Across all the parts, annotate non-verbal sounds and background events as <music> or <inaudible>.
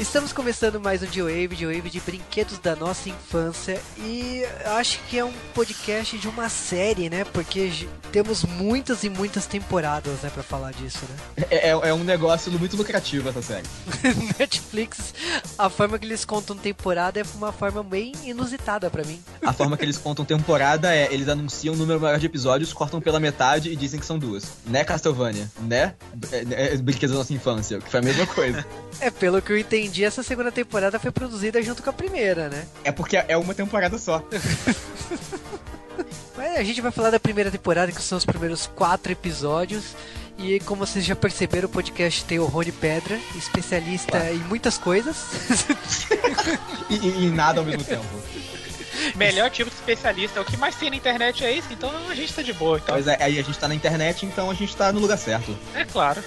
Estamos começando mais um J-Wave, J-Wave de brinquedos da nossa infância e acho que é um podcast de uma série, né? Porque temos muitas e muitas temporadas, né, pra falar disso, né? É, é, é um negócio muito lucrativo essa série. <laughs> Netflix, a forma que eles contam temporada é uma forma bem inusitada para mim. A forma que eles contam temporada é, eles anunciam o um número maior de episódios, cortam pela metade e dizem que são duas. Né, Castlevania? Né? É, é, brinquedos da nossa infância, que foi a mesma coisa. <laughs> é, pelo que eu entendi, essa segunda temporada foi produzida junto com a primeira, né? É porque é uma temporada só. <laughs> Mas a gente vai falar da primeira temporada, que são os primeiros quatro episódios. E como vocês já perceberam, o podcast tem o Rony Pedra, especialista em muitas coisas. <laughs> e, e, e nada ao mesmo tempo. Melhor tipo de especialista. O que mais tem na internet é isso, então a gente tá de boa. Então. Pois é, aí a gente tá na internet, então a gente tá no lugar certo. É claro.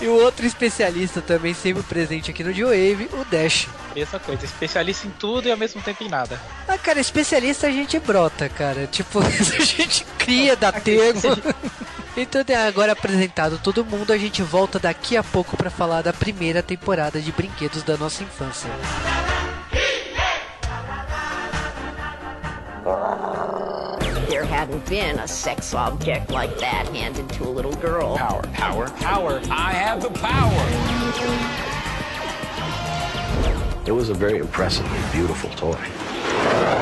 E o outro especialista também sempre presente aqui no G-Wave, o Dash. Mesma coisa, especialista em tudo e ao mesmo tempo em nada. Ah, cara, especialista a gente brota, cara. Tipo, <laughs> a gente cria, dá termo. Então, agora apresentado todo mundo, a gente volta daqui a pouco para falar da primeira temporada de Brinquedos da nossa infância. Hadn't been a sex object like that handed to a little girl. Power, power, power. I have the power. It was a very impressively beautiful toy.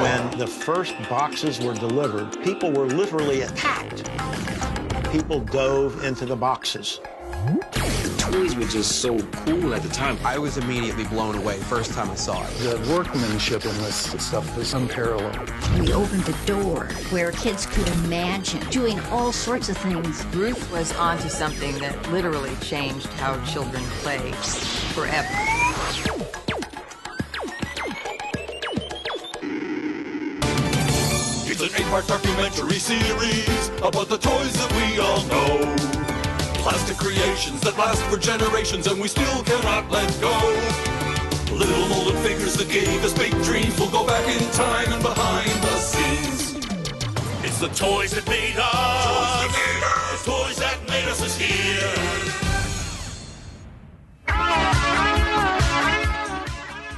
When the first boxes were delivered, people were literally attacked. People dove into the boxes. Toys were just so cool at the time. I was immediately blown away first time I saw it. The workmanship in this stuff is unparalleled. We opened the door where kids could imagine doing all sorts of things. Ruth was onto something that literally changed how children play forever. It's an eight-part documentary series about the toys that we all know plastic creations that last for generations and we still cannot let go. Little molded figures that gave us big dreams will go back in time and behind the scenes. It's the toys that made us, toys that made us, toys that made us as here.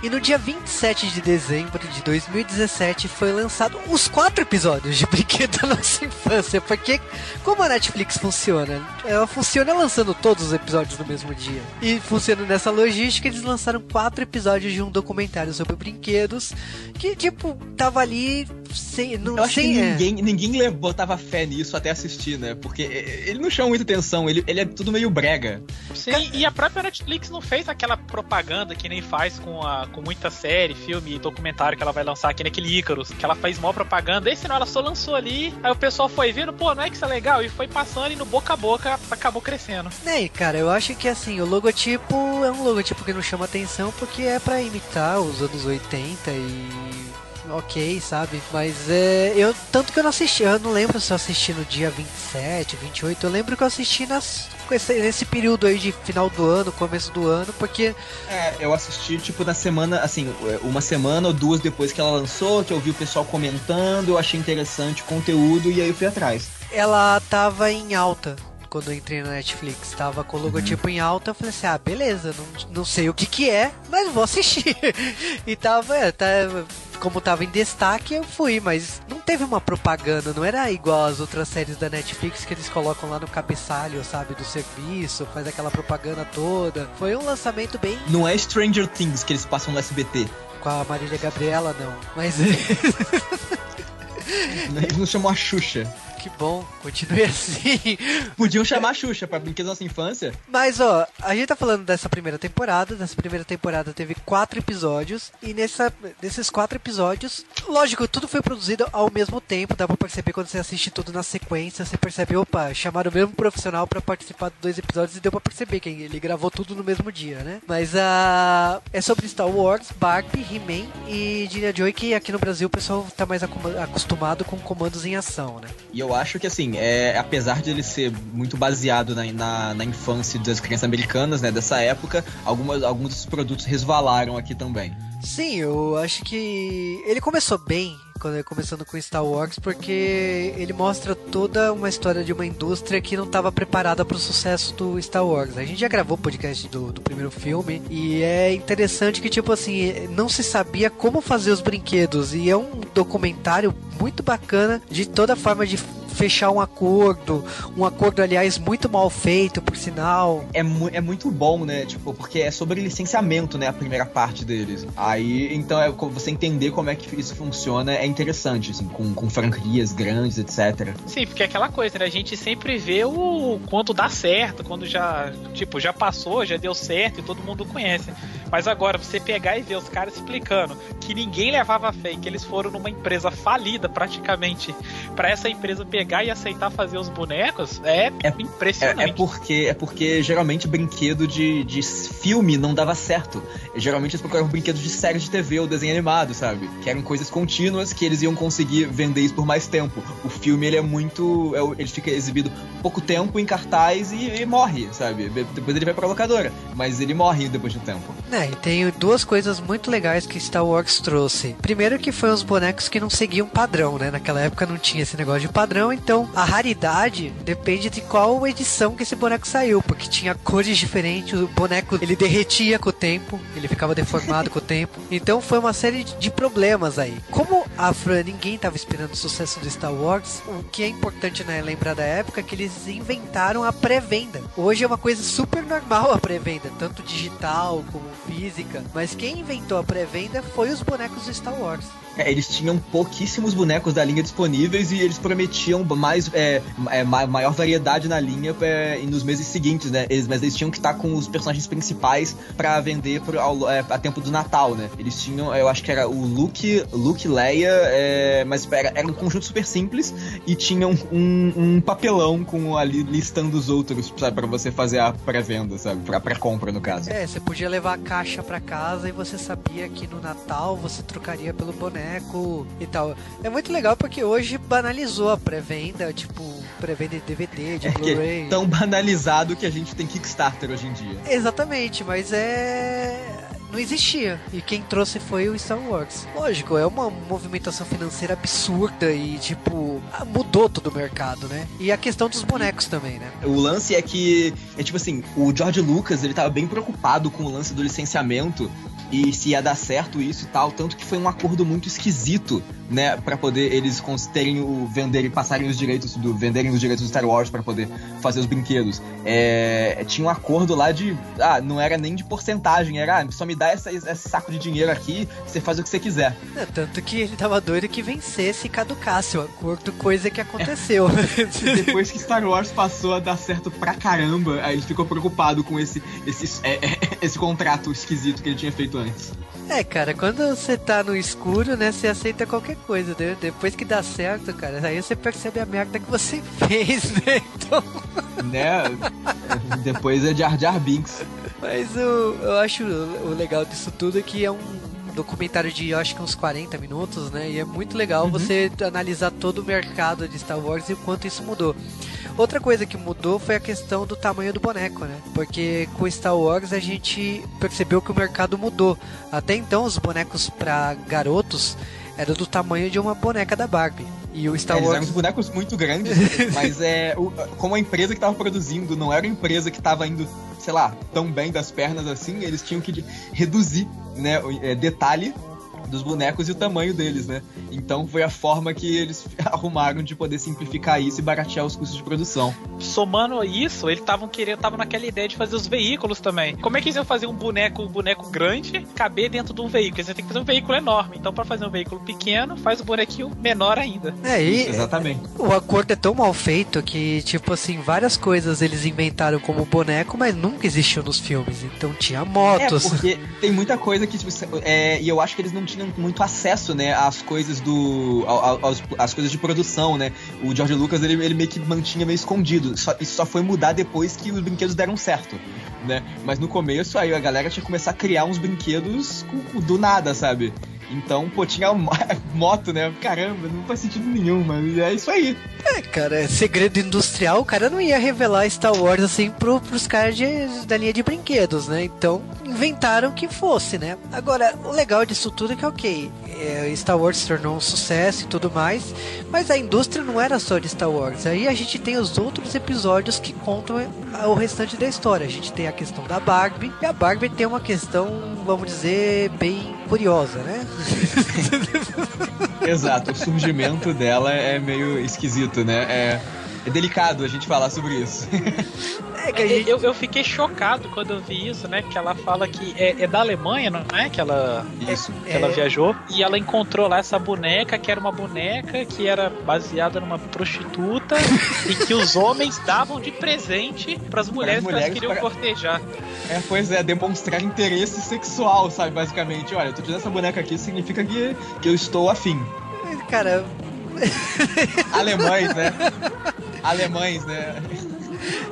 E no dia 27 de dezembro de 2017 foi lançado os quatro episódios de <laughs> Brinquedo da Nossa Infância. Porque como a Netflix funciona? Ela funciona lançando todos os episódios no mesmo dia. E funcionando nessa logística, eles lançaram quatro episódios de um documentário sobre brinquedos que, tipo, tava ali sem. Não, Eu acho sem, que ninguém, é. ninguém botava fé nisso até assistir, né? Porque ele não chama muita atenção, ele, ele é tudo meio brega. Sim, e a própria Netflix não fez aquela propaganda que nem faz com, a, com muita série, filme e documentário que ela vai lançar aqui naquele Ícaros, que ela faz maior propaganda. Esse não, ela só lançou ali, aí o pessoal foi vendo, pô, não é que isso é legal? E foi passando e no boca a boca acabou crescendo. Nem, cara, eu acho que assim, o logotipo é um logotipo que não chama atenção porque é para imitar os anos 80 e ok, sabe? Mas é. Eu, tanto que eu não assisti, eu não lembro se eu assisti no dia 27, 28, eu lembro que eu assisti nas, nesse período aí de final do ano, começo do ano, porque. É, eu assisti, tipo, na semana, assim, uma semana ou duas depois que ela lançou, que eu vi o pessoal comentando, eu achei interessante o conteúdo e aí eu fui atrás. Ela tava em alta quando eu entrei na Netflix. Tava com o logotipo uhum. em alta, eu falei assim, ah, beleza, não, não sei o que que é, mas vou assistir. <laughs> e tava, é, tá, como tava em destaque, eu fui, mas não teve uma propaganda, não era igual as outras séries da Netflix que eles colocam lá no cabeçalho, sabe, do serviço, faz aquela propaganda toda. Foi um lançamento bem. Não é Stranger Things que eles passam no SBT. Com a Marília Gabriela, não. Mas. <laughs> Eles não chamam a Xuxa que bom, continue <laughs> assim. Podiam chamar a Xuxa pra brinquedos da nossa infância. Mas, ó, a gente tá falando dessa primeira temporada. Nessa primeira temporada teve quatro episódios. E nessa, nesses quatro episódios, lógico, tudo foi produzido ao mesmo tempo. Dá pra perceber quando você assiste tudo na sequência. Você percebe, opa, chamaram o mesmo profissional para participar dos dois episódios. E deu pra perceber que ele gravou tudo no mesmo dia, né? Mas a. Uh, é sobre Star Wars, Barbie, He-Man e Gina Joy, que aqui no Brasil o pessoal tá mais acostumado com comandos em ação, né? E eu acho que, assim, é, apesar de ele ser muito baseado na, na, na infância das crianças americanas, né, dessa época, algumas, alguns dos produtos resvalaram aqui também. Sim, eu acho que ele começou bem quando ele começando com Star Wars, porque ele mostra toda uma história de uma indústria que não estava preparada para o sucesso do Star Wars. A gente já gravou o podcast do, do primeiro filme e é interessante que tipo assim não se sabia como fazer os brinquedos e é um documentário muito bacana de toda forma de fechar um acordo, um acordo, aliás, muito mal feito, por sinal. É, mu é muito bom, né? Tipo, porque é sobre licenciamento, né? A primeira parte deles. Aí, então, é, você entender como é que isso funciona é interessante, assim, com, com franquias grandes, etc. Sim, porque é aquela coisa, né? A gente sempre vê o quando dá certo, quando já, tipo, já passou, já deu certo e todo mundo conhece. Mas agora, você pegar e ver os caras explicando que ninguém levava fé, que eles foram numa empresa falida praticamente, para essa empresa pegar e aceitar fazer os bonecos é, é impressionante. É, é, porque, é porque geralmente brinquedo de, de filme não dava certo. Geralmente eles procuravam brinquedos de séries de TV ou desenho animado, sabe? Que eram coisas contínuas que eles iam conseguir vender isso por mais tempo. O filme ele é muito. É, ele fica exibido pouco tempo em cartaz e, e morre, sabe? Depois ele vai pra locadora. Mas ele morre depois de um tempo. É, e tem duas coisas muito legais que Star Wars trouxe. Primeiro que foi os bonecos que não seguiam padrão, né? Naquela época não tinha esse negócio de padrão, então a raridade depende de qual edição que esse boneco saiu, porque tinha cores diferentes, o boneco ele derretia com o tempo, ele ficava deformado com o tempo. <laughs> Então foi uma série de problemas aí. Como a Fran ninguém estava esperando o sucesso do Star Wars, o que é importante né, lembrar da época é que eles inventaram a pré-venda. Hoje é uma coisa super normal a pré-venda, tanto digital como física, mas quem inventou a pré-venda foi os bonecos do Star Wars. É, eles tinham pouquíssimos bonecos da linha disponíveis e eles prometiam mais é, é, maior variedade na linha é, nos meses seguintes, né? Eles, mas eles tinham que estar com os personagens principais para vender pro, ao, é, a tempo do Natal, né? Eles tinham, eu acho que era o Luke, Luke Leia, é, mas era, era um conjunto super simples e tinha um, um, papelão com ali listando os outros, sabe, para você fazer a pré-venda, sabe? Pra pré-compra, no caso. É, você podia levar a caixa para casa e você sabia que no Natal você trocaria pelo boneco e tal. É muito legal porque hoje banalizou a pré-venda, tipo, pré-venda de DVD, de é Blu-ray. É tão banalizado que a gente tem Kickstarter hoje em dia. Exatamente, mas é não existia. E quem trouxe foi o Star Wars. Lógico, é uma movimentação financeira absurda e, tipo, mudou todo o mercado, né? E a questão dos bonecos também, né? O lance é que, é tipo assim, o George Lucas, ele tava bem preocupado com o lance do licenciamento e se ia dar certo isso e tal, tanto que foi um acordo muito esquisito, né, para poder eles terem o venderem, passarem os direitos do venderem os direitos do Star Wars para poder fazer os brinquedos. É, tinha um acordo lá de, ah, não era nem de porcentagem, era, ah, só me dá essa, esse saco de dinheiro aqui, você faz o que você quiser. É, tanto que ele tava doido que vencesse e caducasse o acordo, coisa que aconteceu. <laughs> Depois que Star Wars passou a dar certo pra caramba, aí ele ficou preocupado com esse esse, é, é, esse contrato esquisito que ele tinha feito antes. É, cara, quando você tá no escuro, né, você aceita qualquer coisa, né? Depois que dá certo, cara, aí você percebe a merda que você <laughs> fez, né? Então... Né? Depois é Jar Jar Binks. Mas o, eu acho o legal disso tudo é que é um documentário de acho que uns 40 minutos, né? E é muito legal uhum. você analisar todo o mercado de Star Wars e o quanto isso mudou. Outra coisa que mudou foi a questão do tamanho do boneco, né? Porque com Star Wars a gente percebeu que o mercado mudou. Até então os bonecos para garotos eram do tamanho de uma boneca da Barbie. E o Star é, Wars. Eles eram bonecos muito grandes, <laughs> mas é. O, como a empresa que estava produzindo não era uma empresa que estava indo, sei lá, tão bem das pernas assim, eles tinham que reduzir, né? É, detalhe dos bonecos e o tamanho deles, né? Então foi a forma que eles <laughs> arrumaram de poder simplificar isso e baratear os custos de produção. Somando isso, eles estavam querendo, estavam naquela ideia de fazer os veículos também. Como é que eles iam fazer um boneco, um boneco grande caber dentro de um veículo? Você tem que fazer um veículo enorme. Então, para fazer um veículo pequeno, faz o bonequinho menor ainda. É, e exatamente. O acordo é tão mal feito que, tipo assim, várias coisas eles inventaram como boneco, mas nunca existiu nos filmes. Então tinha motos. É, porque tem muita coisa que, tipo, é, e eu acho que eles não tinham muito acesso, né, às coisas do. Aos, às coisas de produção, né? O George Lucas ele, ele meio que mantinha meio escondido. Só, isso só foi mudar depois que os brinquedos deram certo. Né? Mas no começo aí a galera tinha que começar a criar uns brinquedos do nada, sabe? Então, pô, tinha <laughs> moto, né? Caramba, não faz sentido nenhum, mas é isso aí. É, cara, é segredo industrial, o cara não ia revelar Star Wars assim pro, pros caras da linha de brinquedos, né? Então inventaram que fosse, né? Agora, o legal disso tudo é que, ok, é, Star Wars se tornou um sucesso e tudo mais, mas a indústria não era só de Star Wars. Aí a gente tem os outros episódios que contam o restante da história. A gente tem a questão da Barbie, e a Barbie tem uma questão, vamos dizer, bem curiosa, né? <laughs> Exato, o surgimento dela é meio esquisito, né? É, é delicado a gente falar sobre isso. É que gente... eu, eu fiquei chocado quando eu vi isso, né? Que ela fala que é, é da Alemanha, não é? Que ela, isso. Que ela é... viajou. E ela encontrou lá essa boneca, que era uma boneca que era baseada numa prostituta <laughs> e que os homens davam de presente para as mulheres, mulheres que elas queriam pra... cortejar. É, pois é, demonstrar interesse sexual, sabe? Basicamente, olha, eu tô tirando essa boneca aqui, significa que, que eu estou afim. Cara. <laughs> Alemães, né? Alemães, né?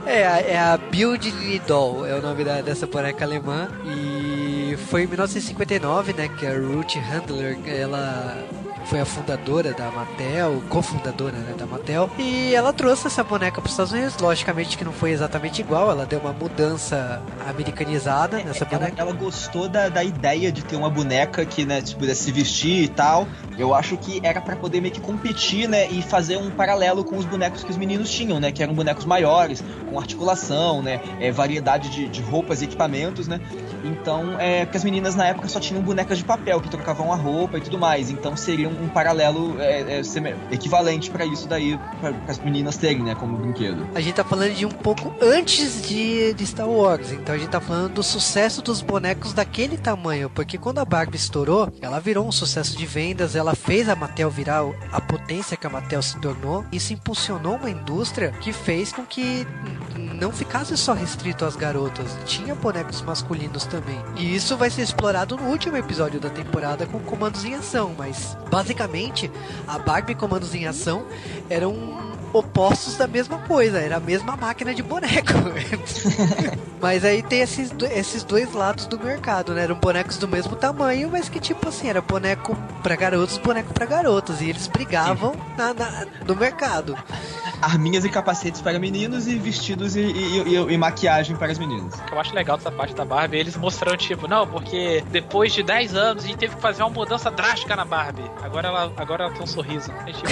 É, é a Build Doll, é o nome da, dessa boneca alemã. E foi em 1959, né, que a Ruth Handler, ela foi a fundadora da Mattel, cofundadora né, da Mattel, e ela trouxe essa boneca para os Estados Unidos. Logicamente que não foi exatamente igual, ela deu uma mudança americanizada é, nessa boneca. Ela, ela gostou da, da ideia de ter uma boneca que né, tipo, pudesse se vestir e tal. Eu acho que era para poder meio que competir, né, e fazer um paralelo com os bonecos que os meninos tinham, né, que eram bonecos maiores, com articulação, né, é, variedade de, de roupas e equipamentos, né. Então, é, porque as meninas na época só tinham bonecas de papel que trocavam a roupa e tudo mais. Então seria um, um paralelo é, é, equivalente para isso daí, para as meninas terem, né, como brinquedo. A gente tá falando de um pouco antes de, de Star Wars. Então a gente tá falando do sucesso dos bonecos daquele tamanho. Porque quando a Barbie estourou, ela virou um sucesso de vendas, ela fez a Mattel virar a potência que a Mattel se tornou. Isso impulsionou uma indústria que fez com que não ficasse só restrito às garotas, tinha bonecos masculinos também. E isso vai ser explorado no último episódio da temporada com comandos em ação, mas basicamente a Barbie comandos em ação eram opostos da mesma coisa, era a mesma máquina de boneco. <laughs> mas aí tem esses, esses dois lados do mercado, né? Eram bonecos do mesmo tamanho, mas que tipo assim, era boneco para garotos, boneco para garotas. E eles brigavam na, na, no mercado. Arminhas e capacetes para meninos e vestidos e, e, e, e, maquiagem para as meninas. O que eu acho legal dessa parte da Barbie, eles mostrando, tipo, não, porque depois de 10 anos a gente teve que fazer uma mudança drástica na Barbie. Agora ela, agora ela tem um sorriso. É, tipo,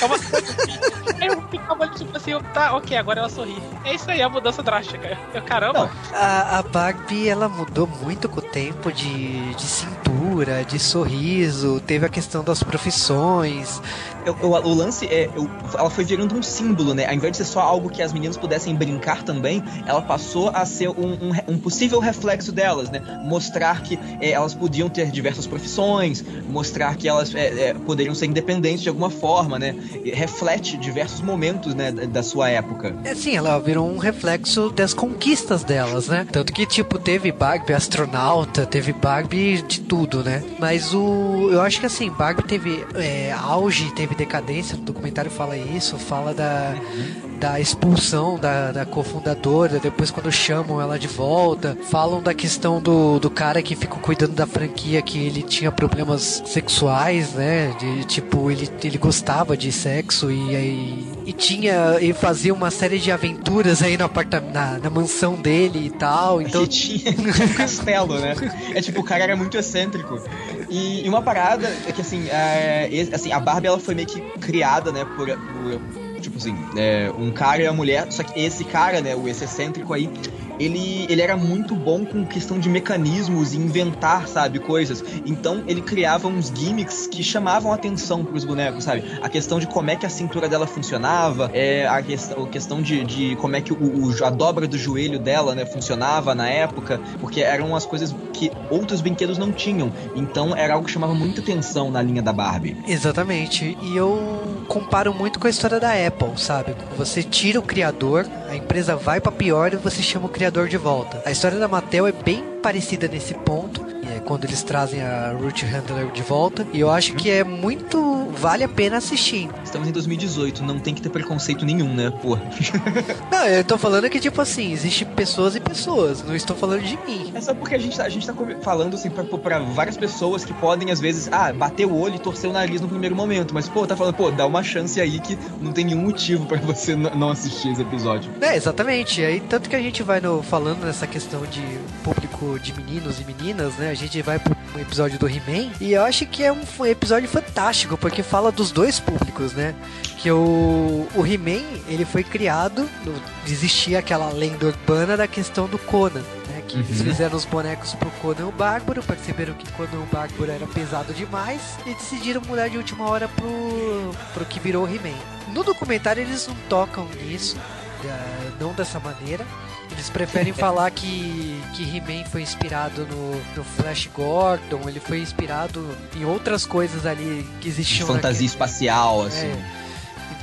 é uma <laughs> coisa assim eu ficava tipo assim, tá, ok, agora ela sorri. É isso aí, a mudança drástica. Eu, caramba. a, a Barbie, ela mudou muito com o tempo de, de cintura, de sorriso, teve a questão das profissões, eu, o lance é. Eu, ela foi virando um símbolo, né? Ao invés de ser só algo que as meninas pudessem brincar também, ela passou a ser um, um, um possível reflexo delas, né? Mostrar que é, elas podiam ter diversas profissões, mostrar que elas é, é, poderiam ser independentes de alguma forma, né? reflete diversos momentos, né, da sua época. É sim, ela virou um reflexo das conquistas delas, né? Tanto que, tipo, teve Barbie astronauta, teve Barbie de tudo, né? Mas o. Eu acho que assim, Barbie teve é, auge, teve decadência, o documentário fala isso, fala da, da expulsão da, da cofundadora, depois quando chamam ela de volta, falam da questão do, do cara que ficou cuidando da franquia, que ele tinha problemas sexuais, né? De tipo, ele, ele gostava de sexo e aí e tinha e fazia uma série de aventuras aí no apartamento, na, na mansão dele e tal. Então tinha um castelo, né? É tipo, o cara era muito excêntrico. E, e uma parada é que assim, é, assim, a Barbie ela foi meio que criada, né, por, por tipo assim, é, um cara e a mulher, só que esse cara, né, o esse excêntrico aí, ele, ele era muito bom com questão de mecanismos e inventar, sabe, coisas. Então ele criava uns gimmicks que chamavam atenção pros bonecos, sabe? A questão de como é que a cintura dela funcionava, é, a, questão, a questão de, de como é que o, o, a dobra do joelho dela, né, funcionava na época, porque eram as coisas que outros brinquedos não tinham. Então era algo que chamava muita atenção na linha da Barbie. Exatamente. E eu comparo muito com a história da Apple, sabe? Você tira o criador, a empresa vai para pior e você chama o criador de volta. A história da Mattel é bem parecida nesse ponto. Quando eles trazem a Ruth Handler de volta. E eu acho que é muito. vale a pena assistir. Estamos em 2018, não tem que ter preconceito nenhum, né? Pô. <laughs> não, eu tô falando que, tipo assim, existe pessoas e pessoas. Não estou falando de mim. É só porque a gente tá, a gente tá falando, assim, pra, pra várias pessoas que podem, às vezes, ah, bater o olho e torcer o nariz no primeiro momento. Mas, pô, tá falando, pô, dá uma chance aí que não tem nenhum motivo para você não assistir esse episódio. É, exatamente. Aí, tanto que a gente vai no, falando nessa questão de público de meninos e meninas, né? A gente vai pro um episódio do He-Man e eu acho que é um, um episódio fantástico porque fala dos dois públicos, né? Que o, o He-Man, ele foi criado, no, existia aquela lenda urbana da questão do Conan, né? Que uhum. eles fizeram os bonecos pro Conan o Bárbaro, perceberam que Conan o Bárbaro era pesado demais e decidiram mudar de última hora pro, pro que virou o He-Man. No documentário eles não tocam nisso, não dessa maneira, eles preferem falar que, que He-Man foi inspirado no, no Flash Gordon, ele foi inspirado em outras coisas ali que existiam. Fantasia naquele... espacial, assim. É.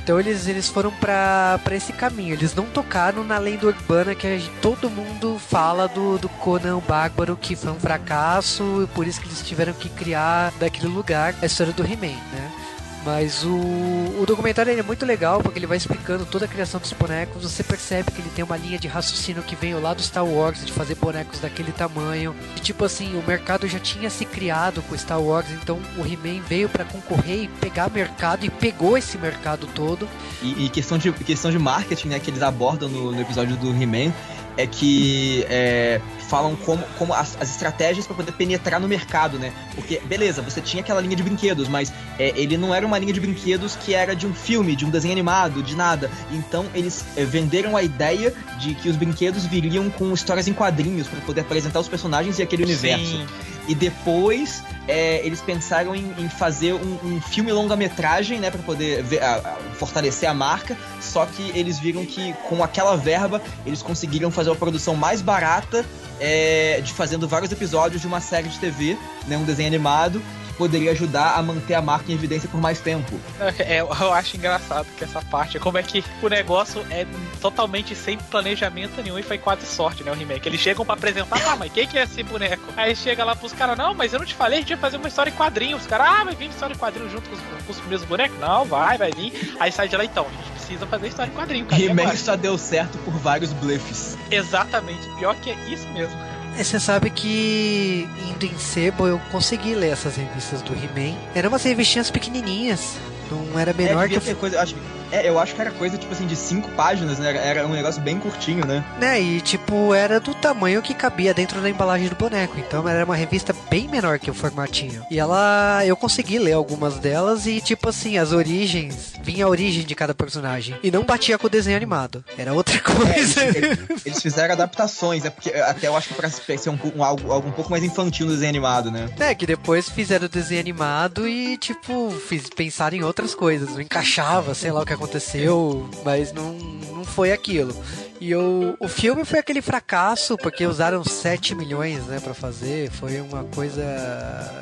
Então eles, eles foram para esse caminho. Eles não tocaram na lenda urbana que gente, todo mundo fala do, do Conan Bárbaro, que foi um fracasso, e por isso que eles tiveram que criar daquele lugar a história do He-Man, né? Mas o, o documentário é muito legal porque ele vai explicando toda a criação dos bonecos. Você percebe que ele tem uma linha de raciocínio que vem lá do Star Wars, de fazer bonecos daquele tamanho. E tipo assim, o mercado já tinha se criado com Star Wars, então o He-Man veio para concorrer e pegar mercado e pegou esse mercado todo. E, e, questão, de, questão de marketing, né, que eles abordam no, no episódio do He-Man, é que é, falam como, como as, as estratégias para poder penetrar no mercado, né? Porque, beleza, você tinha aquela linha de brinquedos, mas é, ele não era uma linha de brinquedos que era de um filme, de um desenho animado, de nada. Então eles é, venderam a ideia de que os brinquedos viriam com histórias em quadrinhos para poder apresentar os personagens e aquele universo. Sim. E depois é, eles pensaram em, em fazer um, um filme longa-metragem, né, para poder ver, a, a, fortalecer a marca. Só que eles viram que com aquela verba eles conseguiram fazer uma produção mais barata, é, de fazendo vários episódios de uma série de TV, né, um desenho animado, poderia ajudar a manter a marca em evidência por mais tempo. É, eu acho engraçado que essa parte, como é que o negócio é totalmente sem planejamento nenhum e foi quase sorte, né, o remake. Eles chegam para apresentar, ah, mas quem que é esse boneco? Aí chega lá pros caras, não, mas eu não te falei, a gente ia fazer uma história em quadrinhos. Os caras, ah, vai vir história em quadrinhos junto com os, com os primeiros bonecos? Não, vai, vai vir. Aí sai de lá, então, a gente precisa fazer história em quadrinho. He-Man só deu certo por vários blefs. Exatamente, pior que é isso mesmo. É, você sabe que indo em sebo eu consegui ler essas revistas do He-Man. Eram umas revistinhas pequenininhas. Não era menor é, que. Coisa, acho, é, eu acho que era coisa, tipo assim, de cinco páginas, né? Era um negócio bem curtinho, né? Né, e tipo, era do tamanho que cabia dentro da embalagem do boneco. Então era uma revista bem menor que o formatinho. E ela. Eu consegui ler algumas delas e, tipo assim, as origens. Vinha a origem de cada personagem. E não batia com o desenho animado. Era outra coisa. É, eles, <laughs> eles, fizeram adaptações, é porque até eu acho que pra ser um, um, algo, algo um pouco mais infantil no desenho animado, né? É, que depois fizeram o desenho animado e, tipo, fiz, pensaram em outras coisas. Não encaixava, sei lá o que aconteceu, mas não, não foi aquilo. E o, o filme foi aquele fracasso, porque usaram 7 milhões, né, pra fazer. Foi uma coisa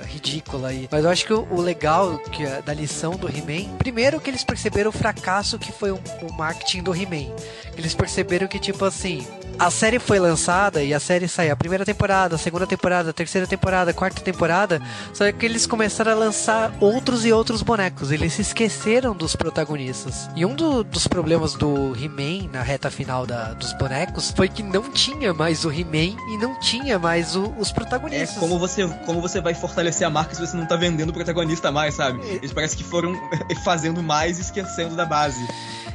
ridícula aí. Mas eu acho que o, o legal que, é da lição do He-Man, primeiro que eles perceberam o fracasso que foi o, o marketing do He-Man. Eles perceberam que, tipo assim, a série foi lançada e a série saiu a primeira temporada, a segunda temporada, a terceira temporada, a quarta temporada, só que eles começaram a lançar outros e outros bonecos. Eles se esqueceram dos protagonistas. E um do, dos problemas do He-Man na reta final da, dos bonecos foi que não tinha mais o He-Man e não tinha mais o, os protagonistas. É como você, como você vai fortalecer a marca se você não tá vendendo o protagonista mais, sabe? Eles parece que foram <laughs> fazendo mais e esquecendo da base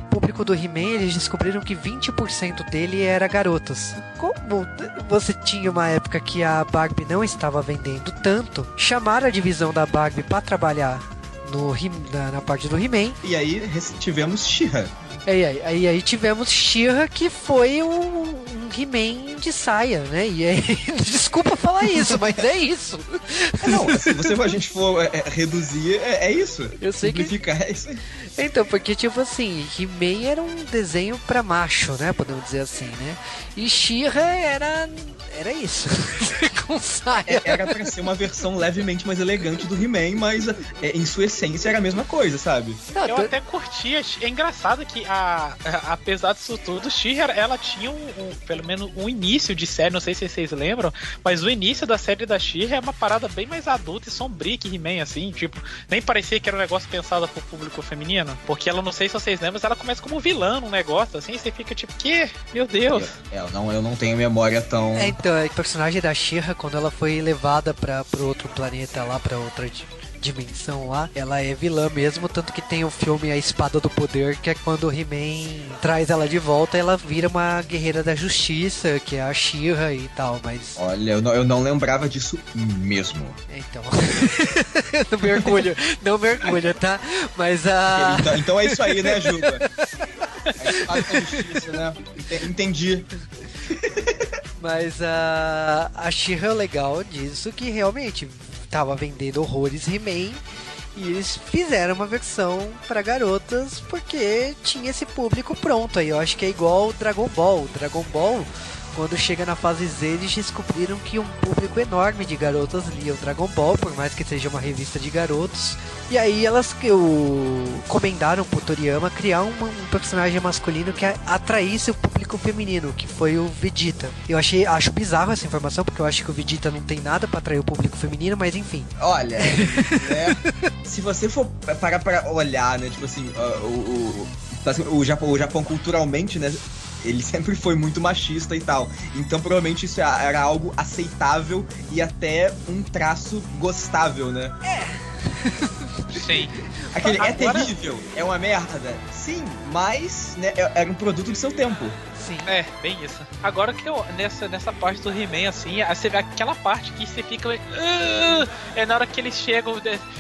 público do He-Man, eles descobriram que 20% dele era garotas. Como você tinha uma época que a Barbie não estava vendendo tanto, chamaram a divisão da Barbie para trabalhar no, na, na parte do He-Man. E aí tivemos She-Ra. Aí, aí, aí, aí tivemos She-Ra, que foi um He-Man de saia, né? E aí, <laughs> desculpa falar isso, mas é isso. É, não, se você, a gente for é, é, reduzir, é, é, isso. Eu sei Simplificar, que... é isso aí. Então, porque, tipo assim, He-Man era um desenho pra macho, né? Podemos dizer assim, né? E She-Ra era, era isso. <laughs> Com saia. É, era pra ser uma versão levemente mais elegante do He-Man, mas é, em sua essência era a mesma coisa, sabe? Eu até curtia. É engraçado que, a, a apesar disso tudo, She-Ra, ela tinha um, um, Pelo menos um início de série, não sei se vocês lembram, mas o início da série da she é uma parada bem mais adulta e sombria que He-Man, assim, tipo, nem parecia que era um negócio pensado pro público feminino, porque ela, não sei se vocês lembram, mas ela começa como vilã num negócio, assim, e você fica tipo, que? Meu Deus. É, eu não, eu não tenho memória tão... É, então, a personagem da Shira quando ela foi levada para pro outro planeta lá, pra outra dimensão lá, ela é vilã mesmo, tanto que tem o filme A Espada do Poder, que é quando o He-Man traz ela de volta, ela vira uma guerreira da justiça, que é a Shira e tal, mas... Olha, eu não, eu não lembrava disso mesmo. Então... <laughs> não mergulho, não mergulho, tá? Mas a... Então, então é isso aí, né, Juba? A Espada da Justiça, né? Entendi. Mas a, a Shira é legal disso que realmente tava vendendo horrores He-Man e eles fizeram uma versão para garotas porque tinha esse público pronto aí. Eu acho que é igual Dragon Ball. Dragon Ball quando chega na fase Z, eles descobriram que um público enorme de garotas lia o Dragon Ball, por mais que seja uma revista de garotos. E aí elas o, comendaram pro Toriyama criar um, um personagem masculino que atraísse o público feminino, que foi o Vegeta. Eu achei, acho bizarro essa informação, porque eu acho que o Vegeta não tem nada para atrair o público feminino, mas enfim. Olha, <laughs> né, se você for parar pra olhar, né, tipo assim, o, o, o, o Japão, o Japão culturalmente, né, ele <laughs> sempre foi muito machista e tal. Então provavelmente isso era algo aceitável e até um traço gostável, né? É. Sim. Aquele é Agora... é terrível, é uma merda. Sim, mas né, é, era um produto de seu tempo. Sim. É, bem isso. Agora que eu, nessa, nessa parte do He-Man, assim, você vê aquela parte que você fica. Uh, é na hora que eles chegam.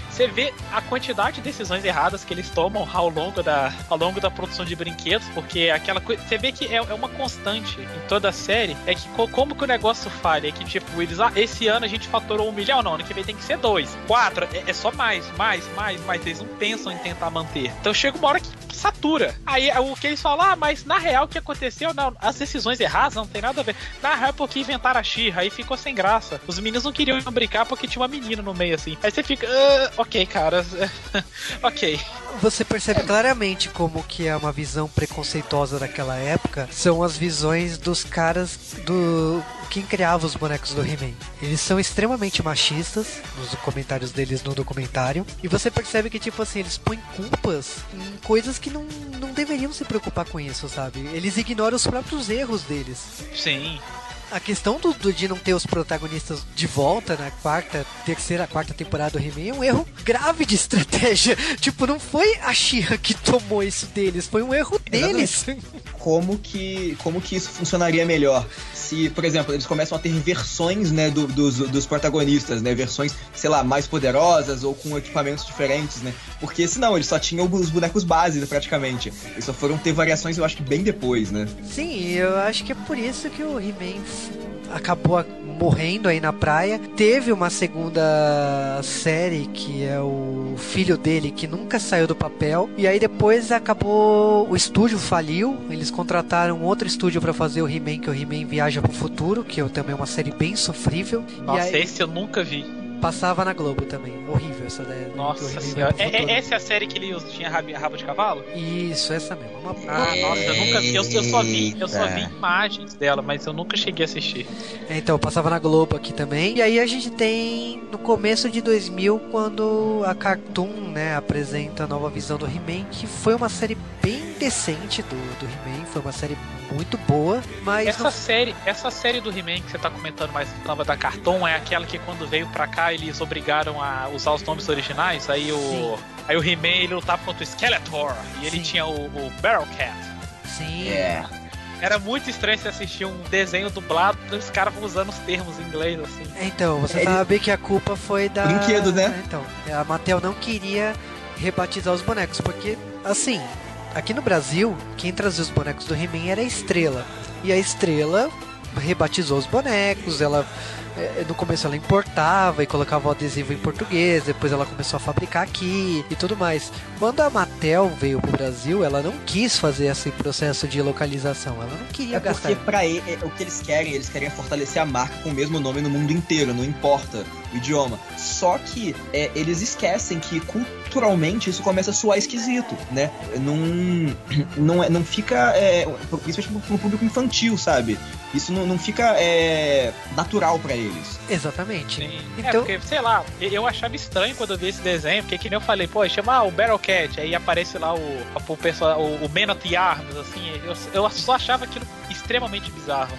Você vê a quantidade de decisões erradas que eles tomam ao longo da, ao longo da produção de brinquedos, porque aquela coisa. Você vê que é, é, uma constante em toda a série. É que como que o negócio falha? É que, tipo, eles. Ah, esse ano a gente faturou um milhão, não. Ano que vem tem que ser dois. Quatro, é, é só mais, mais, mais, mais. Eles não pensam em tentar manter. Então chega uma hora que satura. Aí o que eles falam, ah, mas na real o que aconteceu? Não, as decisões erradas não tem nada a ver. Na é porque inventaram a Xirra, aí ficou sem graça. Os meninos não queriam brincar porque tinha uma menina no meio assim. Aí você fica, uh, ok, cara, <laughs> ok. Você percebe claramente como que é uma visão preconceituosa daquela época. São as visões dos caras do quem criava os bonecos do He-Man. Eles são extremamente machistas nos comentários deles no documentário. E você percebe que, tipo assim, eles põem culpas em coisas que não, não deveriam se preocupar com isso, sabe? Eles ignoram os próprios erros deles. Sim a questão do, do, de não ter os protagonistas de volta na quarta, terceira, quarta temporada do He-Man é um erro grave de estratégia. <laughs> tipo, não foi a Shira que tomou isso deles, foi um erro deles. Como que, como que isso funcionaria melhor? se, por exemplo, eles começam a ter versões, né, do, dos, dos protagonistas, né, versões, sei lá, mais poderosas ou com equipamentos diferentes, né, porque senão eles só tinham os bonecos base, né, praticamente. Eles só foram ter variações, eu acho que bem depois, né. Sim, eu acho que é por isso que o He-Man acabou morrendo aí na praia. Teve uma segunda série que é o filho dele que nunca saiu do papel e aí depois acabou o estúdio faliu. Eles contrataram outro estúdio para fazer o He-Man, que é o He-Man Viaja pro Futuro, que é também uma série bem sofrível. Nossa, aí... esse eu nunca vi. Passava na Globo também. Horrível essa ideia. Nossa senhora. É, é, essa é a série que ele tinha rabo, rabo de cavalo? Isso, essa mesmo. Uma... Ah, nossa, eu nunca vi. Eu, eu, só vi. Eu só vi imagens dela, mas eu nunca cheguei a assistir. É, então, passava na Globo aqui também. E aí a gente tem no começo de 2000, quando a Cartoon, né, apresenta a nova visão do He-Man, que foi uma série bem decente do, do He-Man. Foi uma série muito boa, mas. Essa não... série, essa série do He-Man que você tá comentando mais nova da Cartoon é aquela que quando veio pra cá eles obrigaram a usar os nomes originais. Aí o. Aí o He-Man ele lutava contra o Skeletor e ele Sim. tinha o, o Barrel Cat. Sim. Yeah. Era muito estranho você assistir um desenho dublado e os caras usando os termos em inglês, assim. Então, você Ele... sabe que a culpa foi da. Brinquedo, né? Então, a Mattel não queria rebatizar os bonecos, porque, assim, aqui no Brasil, quem trazia os bonecos do He-Man era a Estrela. E a Estrela rebatizou os bonecos, ela é, no começo ela importava e colocava o adesivo em português, depois ela começou a fabricar aqui e tudo mais. Quando a Mattel veio pro Brasil, ela não quis fazer esse processo de localização, ela não queria É gastar. porque pra ele, é, o que eles querem, eles querem fortalecer a marca com o mesmo nome no mundo inteiro, não importa idioma. Só que é, eles esquecem que culturalmente isso começa a soar esquisito, né? Não, <clears throat> não, é- não fica. É, principalmente pro público infantil, sabe? Isso não, não fica é, natural pra eles. Exatamente. Sim. Então- É, porque, sei lá, eu- achava estranho quando eu vi esse desenho, porque que nem eu falei, pô, chama ah, o Battlecat, aí aparece lá o, o, pessoal, o, o Man of the Arms, assim, eu, eu só achava aquilo extremamente bizarro.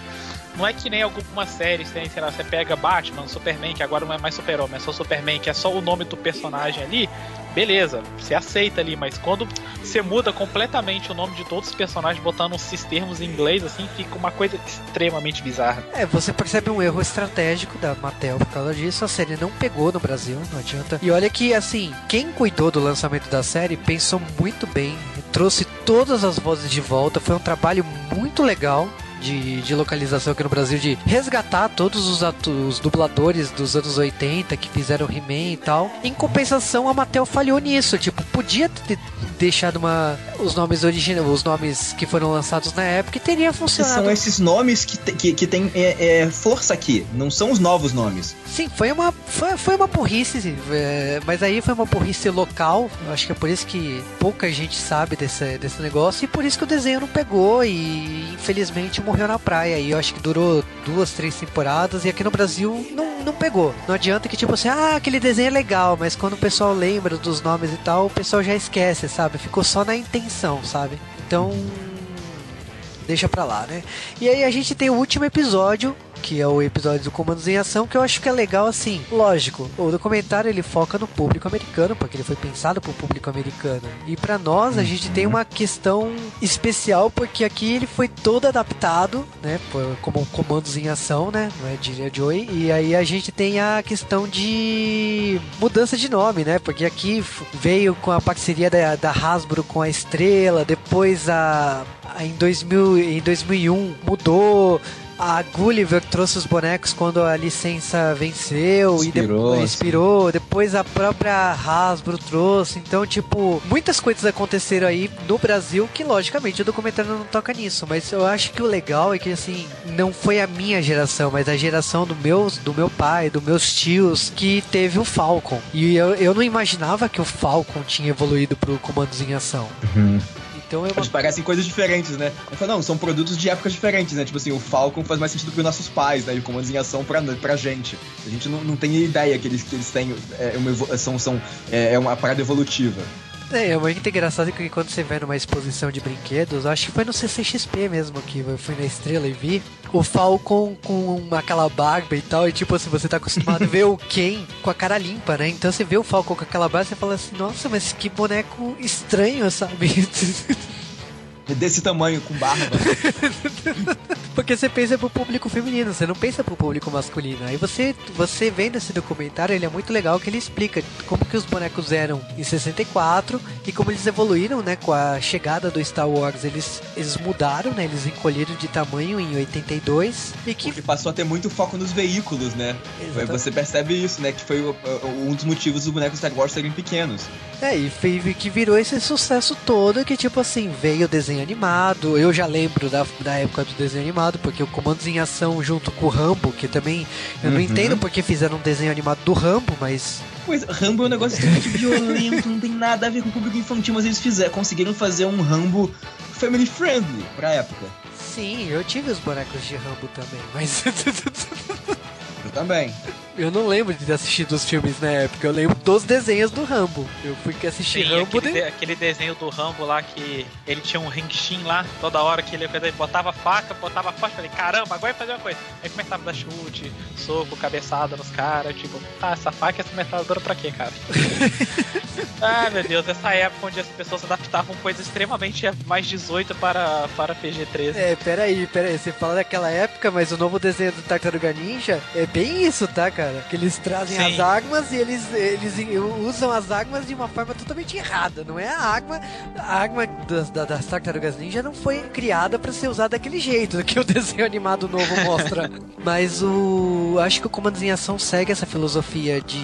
Não é que nem algumas séries tem, sei lá, você pega Batman, Superman, que agora não é mais Super-Homem, é só Superman, que é só o nome do personagem ali, beleza, você aceita ali, mas quando você muda completamente o nome de todos os personagens, botando esses termos em inglês, assim, fica uma coisa extremamente bizarra. É, você percebe um erro estratégico da Mattel por causa disso. A série não pegou no Brasil, não adianta. E olha que, assim, quem cuidou do lançamento da série pensou muito bem, trouxe todas as vozes de volta. Foi um trabalho muito legal. De, de localização aqui no Brasil, de resgatar todos os, os dubladores dos anos 80 que fizeram He-Man e tal. Em compensação, a Mattel falhou nisso. Tipo, podia ter deixado uma, os nomes originais, os nomes que foram lançados na época e teria funcionado. são esses nomes que, te- que, que tem é, é, força aqui, não são os novos nomes. Sim, foi uma, foi, foi uma burrice, é, mas aí foi uma burrice local. Eu acho que é por isso que pouca gente sabe desse, desse negócio e por isso que o desenho não pegou e infelizmente morreu na praia. E eu acho que durou duas, três temporadas e aqui no Brasil não, não pegou. Não adianta que tipo assim, ah, aquele desenho é legal, mas quando o pessoal lembra dos nomes e tal, o pessoal já esquece, sabe? Ficou só na intenção, sabe? Então deixa pra lá, né? E aí a gente tem o último episódio, que é o episódio do Comandos em Ação, que eu acho que é legal assim. Lógico, o documentário ele foca no público americano, porque ele foi pensado pro público americano. E pra nós a gente tem uma questão especial, porque aqui ele foi todo adaptado, né? Como Comandos em Ação, né? Não é de Joy. E aí a gente tem a questão de mudança de nome, né? Porque aqui veio com a parceria da, da Hasbro com a Estrela, depois a- em 2000 em 2001 mudou a Gulliver trouxe os bonecos quando a licença venceu e Expirou, depois sim. expirou, depois a própria Hasbro trouxe. Então, tipo, muitas coisas aconteceram aí no Brasil que logicamente o documentário não toca nisso, mas eu acho que o legal é que assim, não foi a minha geração, mas a geração do meu, do meu pai, dos meus tios que teve o Falcon. E eu, eu não imaginava que o Falcon tinha evoluído pro comandos em ação. Então é uma Eles parecem coisas diferentes, né? Eu falo, não, são produtos de épocas diferentes, né? Tipo assim, o Falcon faz mais sentido pros nossos pais, né? E o Comandos em Ação pra, pra gente. A gente não, não tem ideia que eles, que eles têm. É uma, são, são, é é uma parada evolutiva. É, é muito engraçado que quando você vê numa exposição de brinquedos, acho que foi no CCXP mesmo que eu fui na Estrela e vi o Falcon com aquela barba e tal, e tipo assim, você tá acostumado a ver o Ken com a cara limpa, né? Então você vê o Falcon com aquela barba e fala assim, nossa, mas que boneco estranho, sabe? <laughs> Desse tamanho, com barba. <laughs> Porque você pensa pro público feminino, você não pensa pro público masculino. Aí você, você vendo esse documentário, ele é muito legal que ele explica como que os bonecos eram em 64 e como eles evoluíram, né, com a chegada do Star Wars. Eles, eles mudaram, né, eles encolheram de tamanho em 82 e que que passou a ter muito foco nos veículos, né? Exatamente. Você percebe isso, né? Que foi um dos motivos dos bonecos Star Wars serem pequenos. É, e que virou esse sucesso todo que, tipo assim, veio o desenho animado. Eu já lembro da, da época do desenho animado, porque o Comandos em Ação junto com o Rambo, que também. Eu não Uhum. entendo porque fizeram um desenho animado do Rambo, mas. Pois, Rambo é um negócio extremamente violento, não tem nada a ver com o público infantil, mas eles fizeram, conseguiram fazer um Rambo family friendly pra época. Sim, eu tive os bonecos de Rambo também, mas. <laughs> Eu também. eu não lembro de ter assistido os filmes na época, eu lembro dos desenhos do Rambo. Eu fui que assistir Sim, Rambo aquele, de... aquele desenho do Rambo lá que ele tinha um ringshin lá, toda hora que ele ele botava faca, botava faca, falei, caramba, agora vai fazer uma coisa. Aí começava a dar chute, soco, cabeçada nos caras, tipo, tá, essa faca e essa metralhadora pra quê, cara? <laughs> Ah, meu Deus, essa época onde as pessoas adaptavam coisas extremamente mais 18 para, para PG-13. É, peraí, peraí, você fala daquela época, mas o novo desenho do Tartaruga Ninja é bem isso, tá, cara? Que eles trazem Sim. as armas e eles, eles usam as armas de uma forma totalmente errada. Não é a arma. A arma das, da- das Tartarugas Ninja não foi criada pra ser usada daquele jeito que o <laughs> desenho animado novo mostra. <laughs> mas o. Acho que o Comandos em Ação segue essa filosofia de.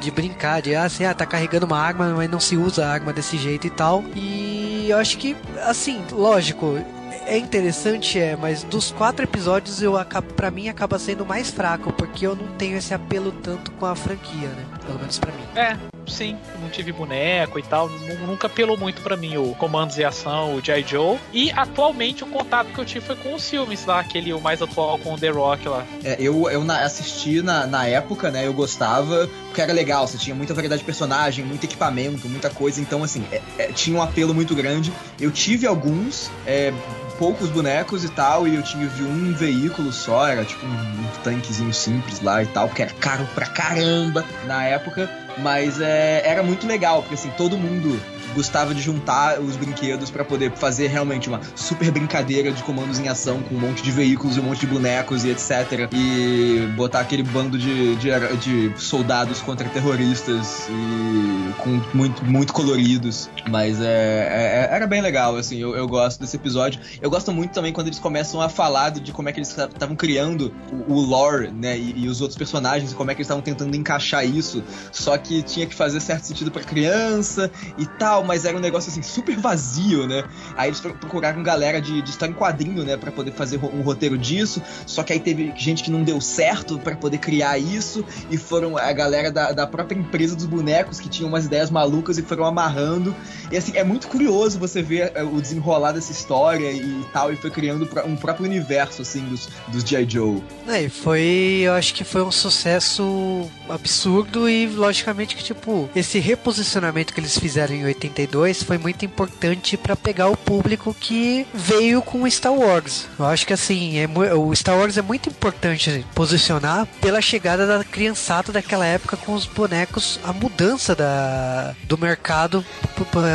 De brincar, de ah, assim, ah, tá carregando uma arma, mas não se usa a arma desse jeito e tal. E eu acho que, assim, lógico, é interessante, é, mas dos quatro episódios eu acabo, para mim acaba sendo mais fraco, porque eu não tenho esse apelo tanto com a franquia, né? Pelo menos pra mim. É, sim, não tive boneco e tal, nu- nunca apelou muito pra mim o Comandos e Ação, o G.I. Joe. E atualmente o contato que eu tive foi com os filmes lá, aquele o mais atual com o The Rock lá. É, eu eu assisti na, na época, né? Eu gostava, porque era legal, você tinha muita variedade de personagem, muito equipamento, muita coisa, então assim, é- é, tinha um apelo muito grande. Eu tive alguns, é, poucos bonecos e tal, e eu tive um veículo só, era tipo um, um tanquezinho simples lá e tal, porque era caro pra caramba na época, mas é, era muito legal, porque assim, todo mundo gostava de juntar os brinquedos pra poder fazer realmente uma super brincadeira de comandos em ação com um monte de veículos e um monte de bonecos e etc. E botar aquele bando de, de, de soldados contra terroristas e com muito, muito coloridos. Mas é, é- era bem legal, assim, eu, eu gosto desse episódio. Eu gosto muito também quando eles começam a falar de como é que eles estavam criando o, o lore, né, e, e os outros personagens, como é que eles estavam tentando encaixar isso. Só que tinha que fazer certo sentido pra criança e tal, mas era um negócio assim super vazio, né? Aí eles pro- procuraram galera de, de história em quadrinho, né, Pra poder fazer um roteiro disso. Só que aí teve gente que não deu certo pra poder criar isso e foram a galera da, da própria empresa dos bonecos que tinham umas ideias malucas e foram amarrando. E assim, é muito curioso você ver é, o desenrolar dessa história e tal, e foi criando um próprio universo, assim, dos, dos G.I. Joe. É, e foi, eu acho que foi um sucesso absurdo e logicamente que tipo, esse reposicionamento que eles fizeram em 82 foi muito importante pra pegar o público que veio com Star Wars. Eu acho que assim, é, o Star Wars é muito importante posicionar pela chegada da criançada daquela época com os bonecos, a mudança da, do mercado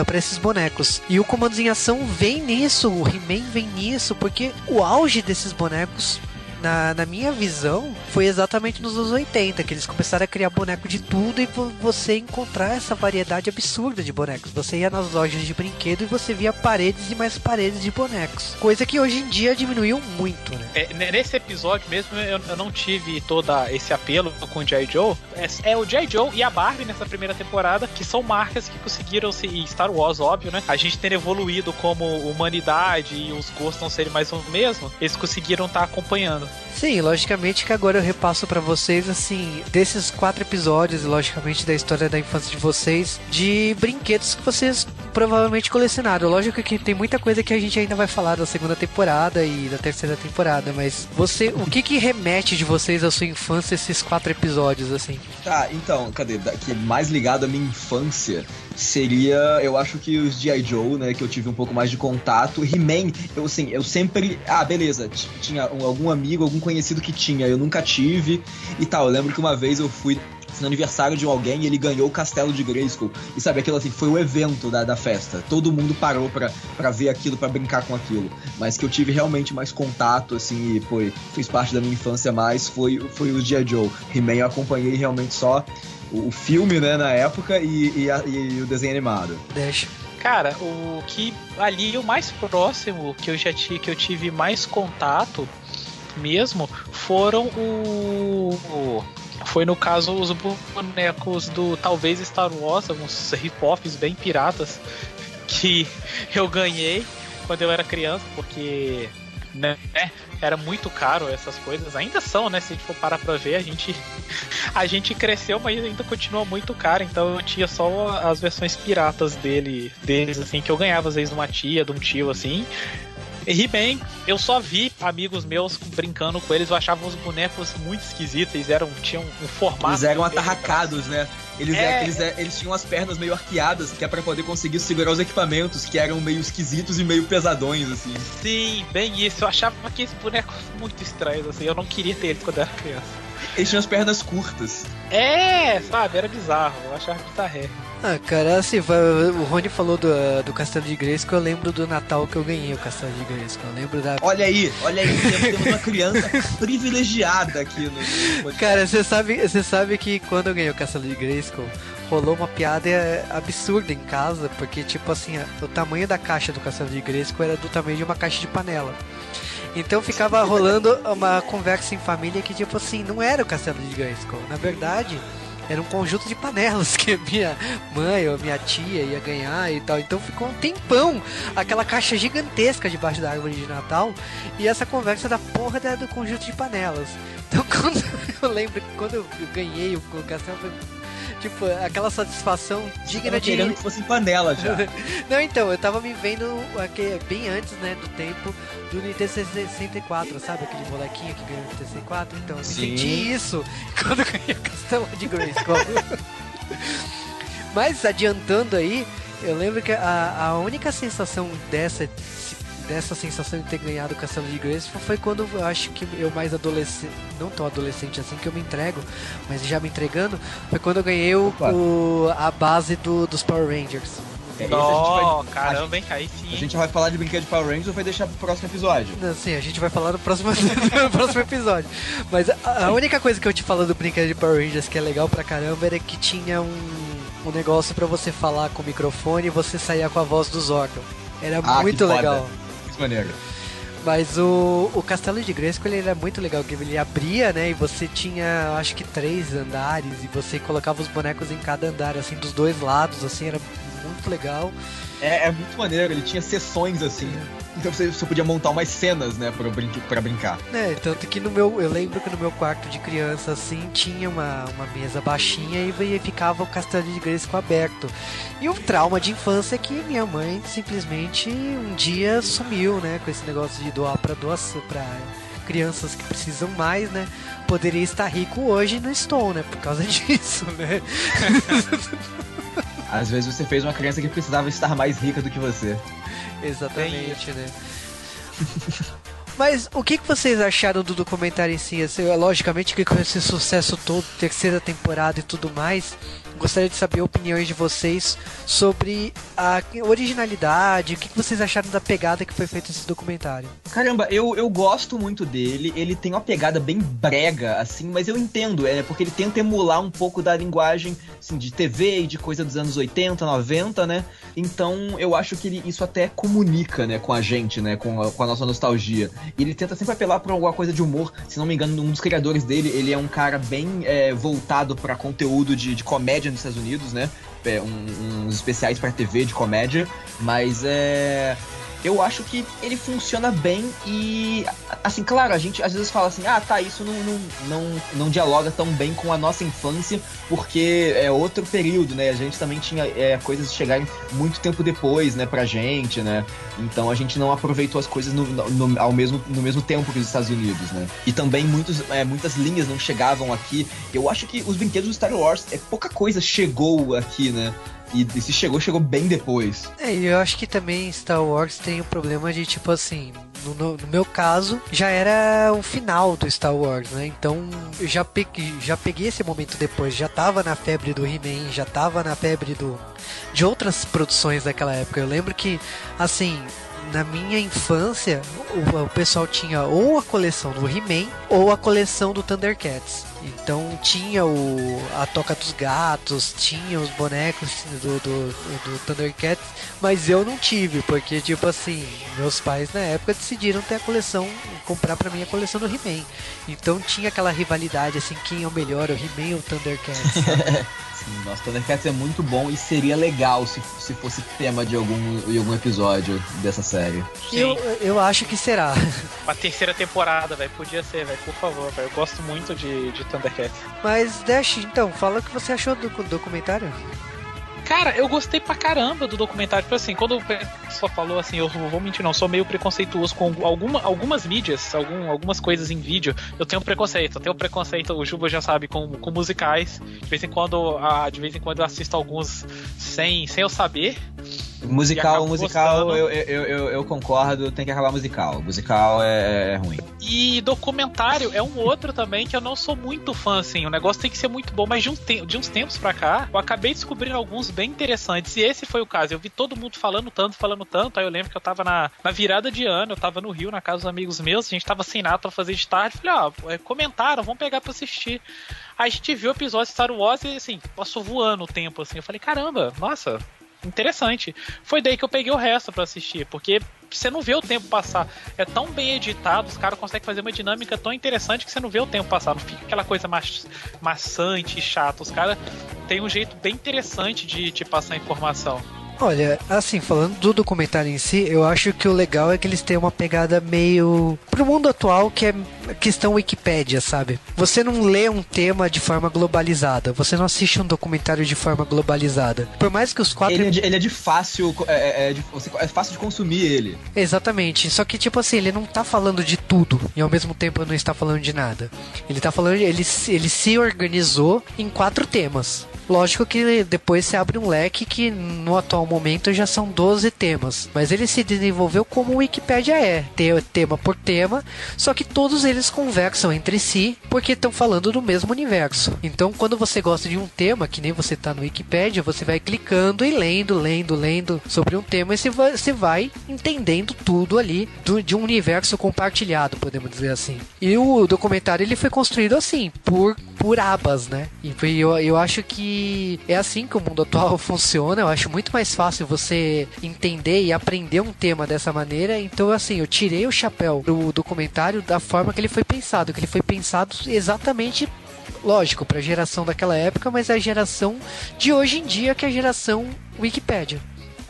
para esses bonecos. E o Comandos em Ação vem nisso, o He-Man vem nisso, porque o auge desses bonecos na, na minha visão, foi exatamente nos anos 80 que eles começaram a criar boneco de tudo e vo- você encontrar essa variedade absurda de bonecos. Você ia nas lojas de brinquedo e você via paredes e mais paredes de bonecos. Coisa que hoje em dia diminuiu muito, né? É, n- nesse episódio mesmo, eu, eu não tive todo esse apelo com o G.I. Joe. É, é o G.I. Joe e a Barbie nessa primeira temporada, que são marcas que conseguiram se. E Star Wars, óbvio, né? A gente ter evoluído como humanidade e os gostos não serem mais o mesmo, eles conseguiram estar acompanhando. Sim, logicamente que agora eu repasso pra vocês, assim, desses quatro episódios, logicamente da história da infância de vocês, de brinquedos que vocês provavelmente colecionaram. Lógico que tem muita coisa que a gente ainda vai falar da segunda temporada e da terceira temporada, mas você, o que que remete de vocês à sua infância esses quatro episódios, assim? Tá, então, cadê? Que mais ligado à minha infância seria, eu acho que os G.I. Joe, né, que eu tive um pouco mais de contato. He-Man, eu assim, eu sempre. Ah, beleza, tinha um- algum amigo, algum conhecido que tinha, eu nunca tive e tal. Eu lembro que uma vez eu fui no aniversário de alguém e ele ganhou o castelo de Grayskull. E sabe, aquilo assim, foi o evento da, da festa. Todo mundo parou pra ver aquilo, pra brincar com aquilo. Mas que eu tive realmente mais contato, assim, e foi, fez parte da minha infância mais, foi, foi o G.I. Joe. He-Man eu acompanhei realmente só o, o filme, né, na época, e, e, a- e o desenho animado. Deixa. Cara, o que ali o mais próximo que eu já tive, que eu tive mais contato mesmo foram o, o- foi no caso os bonecos do talvez Star Wars, alguns rip-offs bem piratas que <laughs> eu ganhei quando eu era criança, porque né, era muito caro essas coisas, ainda são, né? Se a gente for parar pra ver, a gente <laughs> a gente cresceu, mas ainda continua muito caro, então eu tinha só as versões piratas dele, deles, assim, que eu ganhava às vezes de uma tia, de um tio, assim. He-Man, eu só vi amigos meus brincando com eles, eu achava os bonecos muito esquisitos, eles eram, tinham um formato. Eles eram atarracados, né? Eles, É. eles, eles tinham as pernas meio arqueadas, que é pra poder conseguir segurar os equipamentos, que eram meio esquisitos e meio pesadões, assim. Sim, bem isso. Eu achava que esses bonecos muito estranhos, assim. Eu não queria ter eles quando eu era criança. Eles tinham as pernas curtas. É, sabe, era bizarro. Eu achava bizarré. Ah, cara, assim, o Rony falou do, do Castelo de Grayskull, eu lembro do Natal que eu ganhei o Castelo de Grayskull. Eu lembro da. Olha aí, olha aí, temos uma criança <laughs> privilegiada aqui no. Cara, você sabe, você sabe que quando eu ganhei o Castelo de Grayskull, rolou uma piada absurda em casa, porque, tipo assim, o tamanho da caixa do Castelo de Grayskull era do tamanho de uma caixa de panela. Então ficava rolando uma conversa em família que, tipo assim, não era o Castelo de Grayskull. Na verdade, era um conjunto de panelas <laughs> que minha mãe ou minha tia ia ganhar e tal. Então ficou um tempão aquela caixa gigantesca debaixo da árvore de Natal e essa conversa da porra do conjunto de panelas. Então <laughs> quando eu lembro que quando eu ganhei o castelo Tipo, aquela satisfação digna de. querendo que fosse panela já. <laughs> Não, então, eu tava me vendo aqui, bem antes, né, do tempo do Nintendo 64, sabe? Aquele molequinho que ganhou o Nintendo 64. Então, eu Sim. senti isso <laughs> quando eu ganhei o Castelo de Grayskull. <laughs> Mas adiantando aí, eu lembro que a, a única sensação dessa dessa sensação de ter ganhado o Castelo de Grayskull foi quando eu acho que eu mais adolescente, não tão adolescente assim que eu me entrego, mas já me entregando, foi quando eu ganhei o, o a base do, dos Power Rangers. É, oh, vai, caramba, hein, aí sim. A gente vai falar de brinquedo de Power Rangers ou vai deixar pro próximo episódio? Não, sim, a gente vai falar no próximo, <laughs> no próximo episódio. Mas a, a, única coisa que eu te falo do brinquedo de Power Rangers que é legal pra caramba era que tinha um, um negócio para você falar com o microfone e você saía com a voz dos órgãos. Era ah, muito legal. Foda maneiro. Mas o, o Castelo de Grayskull ele era muito legal, que ele abria, né, e você tinha, acho que três andares, e você colocava os bonecos em cada andar, assim, dos dois lados, assim, era muito legal. É, é muito maneiro, ele tinha sessões, assim, então você, você podia montar umas cenas, né, pra, brin pra brincar. É, tanto que no meu, eu lembro que no meu quarto de criança, assim, tinha uma, uma mesa baixinha e ficava o Castelo de Grayskull aberto. E o trauma de infância é que minha mãe simplesmente um dia sumiu, né? Com esse negócio de doar para doação, para crianças que precisam mais, né? Poderia estar rico hoje e não estou, né? Por causa <laughs> disso, né? <laughs> Às vezes você fez uma criança que precisava estar mais rica do que você. Exatamente, né? <laughs> Mas o que, que vocês acharam do documentário em si? Assim, logicamente que com esse sucesso todo, terceira temporada e tudo mais, gostaria de saber opiniões de vocês sobre a originalidade, o que, vocês acharam da pegada que foi feita esse documentário. Caramba, eu, eu gosto muito dele, ele tem uma pegada bem brega, assim, mas eu entendo, é porque ele tenta emular um pouco da linguagem assim, de TV e de coisa dos anos 80, 90, né? Então eu acho que ele, isso até comunica, né, com a gente, né, com a, com a nossa nostalgia. E ele tenta sempre apelar para alguma coisa de humor. Se não me engano, um dos criadores dele, ele é um cara bem é, voltado para conteúdo de, de comédia nos Estados Unidos, né? É, um, uns especiais para TV de comédia, mas é eu acho que ele funciona bem e, assim, claro, a gente às vezes fala assim, ah, tá, isso não, não, não, não dialoga tão bem com a nossa infância, porque é outro período, né? A gente também tinha é, coisas chegarem muito tempo depois, né, pra gente, né? Então a gente não aproveitou as coisas no, no, ao mesmo, no mesmo tempo que os Estados Unidos, né? E também muitos, é, muitas linhas não chegavam aqui. Eu acho que os brinquedos do Star Wars, é pouca coisa chegou aqui, né? E, e se chegou, chegou bem depois. É, eu acho que também Star Wars tem o um problema de, tipo assim, no, no, no, meu caso, já era o final do Star Wars, né? Então eu já peguei, já peguei esse momento depois, já tava na febre do He-Man, já tava na febre do de outras produções daquela época. Eu lembro que, assim, na minha infância, o, o pessoal tinha ou a coleção do He-Man ou a coleção do Thundercats. Então tinha o a Toca dos Gatos, tinha os bonecos do, do, do Thundercats, mas eu não tive, porque tipo assim, meus pais na época decidiram ter a coleção, comprar para mim a coleção do He-Man. Então tinha aquela rivalidade assim, quem é o melhor, o He-Man ou o Thundercats. <laughs> Sim, nossa, Thundercats é muito bom e seria legal se, se fosse tema de algum, de algum episódio dessa série. Eu, eu acho que será. A terceira temporada, velho, podia ser, velho, por favor, velho. Eu gosto muito de, de Thundercats. Mas, Dash, então, fala o que você achou do documentário. Cara, eu gostei pra caramba do documentário. Tipo assim, quando o pessoal falou assim, eu vou mentir, não, sou meio preconceituoso com alguma, algumas mídias, algum, algumas coisas em vídeo. Eu tenho preconceito. Eu tenho preconceito, o Juba já sabe, com, com musicais. De vez em quando, de vez em quando eu assisto alguns sem, sem eu saber. Musical, musical, eu, eu, eu, eu, concordo, tem que acabar musical. Musical é, é, ruim. E documentário é um outro também que eu não sou muito fã, assim. O negócio tem que ser muito bom, mas de, um te de uns tempos pra cá, eu acabei descobrindo alguns bem interessantes. E esse foi o caso. Eu vi todo mundo falando tanto, falando tanto. Aí eu lembro que eu tava na, na virada de ano, eu tava no Rio, na casa dos amigos meus, a gente tava sem nada pra fazer de tarde. Falei, ó, oh, comentaram, vamos pegar pra assistir. Aí a gente viu o episódio de Star Wars e, assim, passou voando o tempo, assim. Eu falei, caramba, nossa, interessante. Foi daí que eu peguei o resto para assistir, porque você não vê o tempo passar. É tão bem editado, os caras conseguem fazer uma dinâmica tão interessante que você não vê o tempo passar. Não fica aquela coisa ma maçante e chata. Os caras têm um jeito bem interessante de te passar informação. Olha, assim, falando do documentário em si, eu acho que o legal é que eles têm uma pegada meio pro mundo atual que é questão Wikipédia, sabe? Você não lê um tema de forma globalizada, você não assiste um documentário de forma globalizada. Por mais que os quatro. Ele é de, ele é de fácil. É, é, é, de, é, fácil de consumir ele. Exatamente. Só que, tipo assim, ele não tá falando de tudo e ao mesmo tempo não está falando de nada. Ele tá falando. Ele, ele se organizou em quatro temas. Lógico que depois se abre um leque que no atual momento já são 12 temas, mas ele se desenvolveu como o Wikipedia é, tema por tema, só que todos eles conversam entre si porque estão falando do mesmo universo. Então, quando você gosta de um tema, que nem você está no Wikipedia, você vai clicando e lendo, lendo, lendo sobre um tema e você vai, entendendo tudo ali de um universo compartilhado, podemos dizer assim. E o documentário ele foi construído assim, por, por abas, né? E eu, eu acho que é assim que o mundo atual <laughs> funciona. Eu acho muito mais fácil você entender e aprender um tema dessa maneira. Então, assim, eu tirei o chapéu do documentário da forma que ele foi pensado, que ele foi pensado exatamente lógico, para a geração daquela época, mas é a geração de hoje em dia, que é a geração Wikipedia.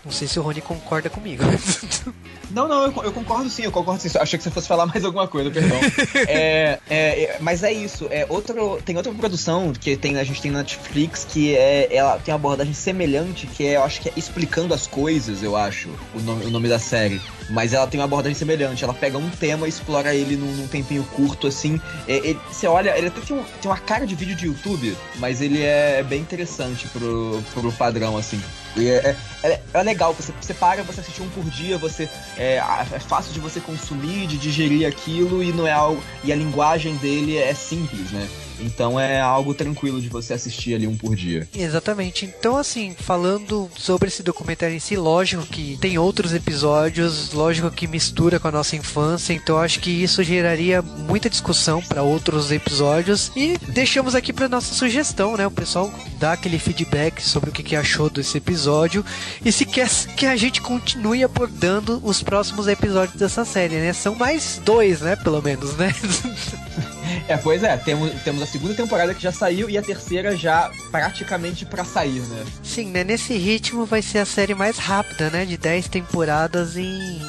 Não sei se o Rony concorda comigo. <laughs> Não, não, eu, eu, concordo sim, eu concordo sim. Achei que você fosse falar mais alguma coisa, perdão. <laughs> é, é, é, mas é isso. É outro, tem outra produção que tem, a gente tem na Netflix que é, ela tem uma abordagem semelhante, que é, eu acho que é Explicando as Coisas, eu acho, o nome, o nome da série. Mas ela tem uma abordagem semelhante. Ela pega um tema e explora ele num, num tempinho curto, assim. É, ele, você olha, ele até tem, um, tem uma cara de vídeo de YouTube, mas ele é bem interessante pro, pro padrão, assim. E é, é, é, legal, você, você para, você assiste um por dia, você é, é fácil de você consumir, de digerir aquilo e não é algo. E a linguagem dele é simples, né? Então é algo tranquilo de você assistir ali um por dia. Exatamente. Então, assim, falando sobre esse documentário em si, lógico que tem outros episódios, lógico que mistura com a nossa infância, então acho que isso geraria muita discussão para outros episódios. E deixamos aqui para nossa sugestão, né? O pessoal dá aquele feedback sobre o que achou desse episódio e se quer que a gente continue abordando os próximos episódios dessa série, né? São mais dois, né? Pelo menos, né? <laughs> É, pois é, temos, temos a segunda temporada que já saiu e a terceira já praticamente para sair, né? Sim, né? Nesse ritmo vai ser a série mais rápida, né? De 10 temporadas em.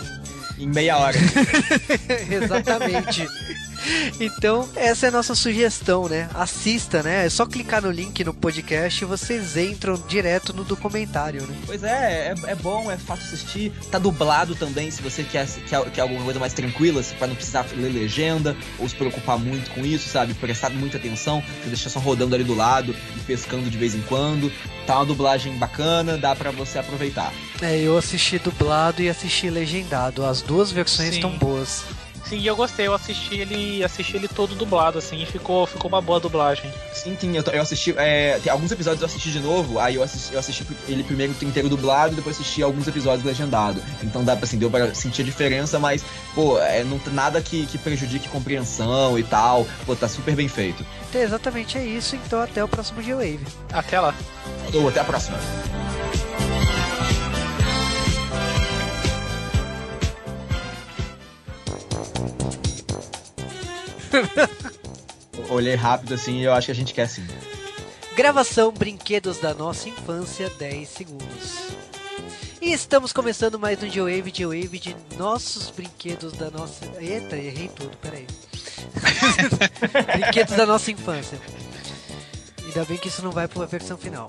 Em meia hora. <laughs> Exatamente. Então, essa é a nossa sugestão, né? Assista, né? É só clicar no link no podcast e vocês entram direto no documentário, né? Pois é, é, é bom, é fácil assistir. Tá dublado também, se você quer, quer, quer alguma coisa mais tranquila, para não precisar ler legenda ou se preocupar muito com isso, sabe? Prestar muita atenção, deixar só rodando ali do lado e pescando de vez em quando. Tá uma dublagem bacana, dá para você aproveitar. É, eu assisti dublado e assisti legendado. As duas versões estão boas. Sim, eu gostei, eu assisti ele, assisti ele todo dublado, assim, e ficou, ficou uma boa dublagem. Sim, sim, eu, eu assisti. É, alguns episódios eu assisti de novo, aí eu assisti, eu assisti ele primeiro inteiro dublado, depois assisti alguns episódios legendado. Então dá pra assim, deu pra sentir a diferença, mas, pô, é não, nada que, que prejudique compreensão e tal. Pô, tá super bem feito. Exatamente é isso, então até o próximo G-Wave. Até lá. Ou até a próxima. <laughs> Olhei rápido assim e eu acho que a gente quer sim. Gravação Brinquedos da Nossa Infância 10 segundos. E estamos começando mais um G-Wave, G-Wave de nossos brinquedos da nossa. Eita, errei tudo, peraí. <laughs> brinquedos da nossa infância. Ainda bem que isso não vai para a versão final.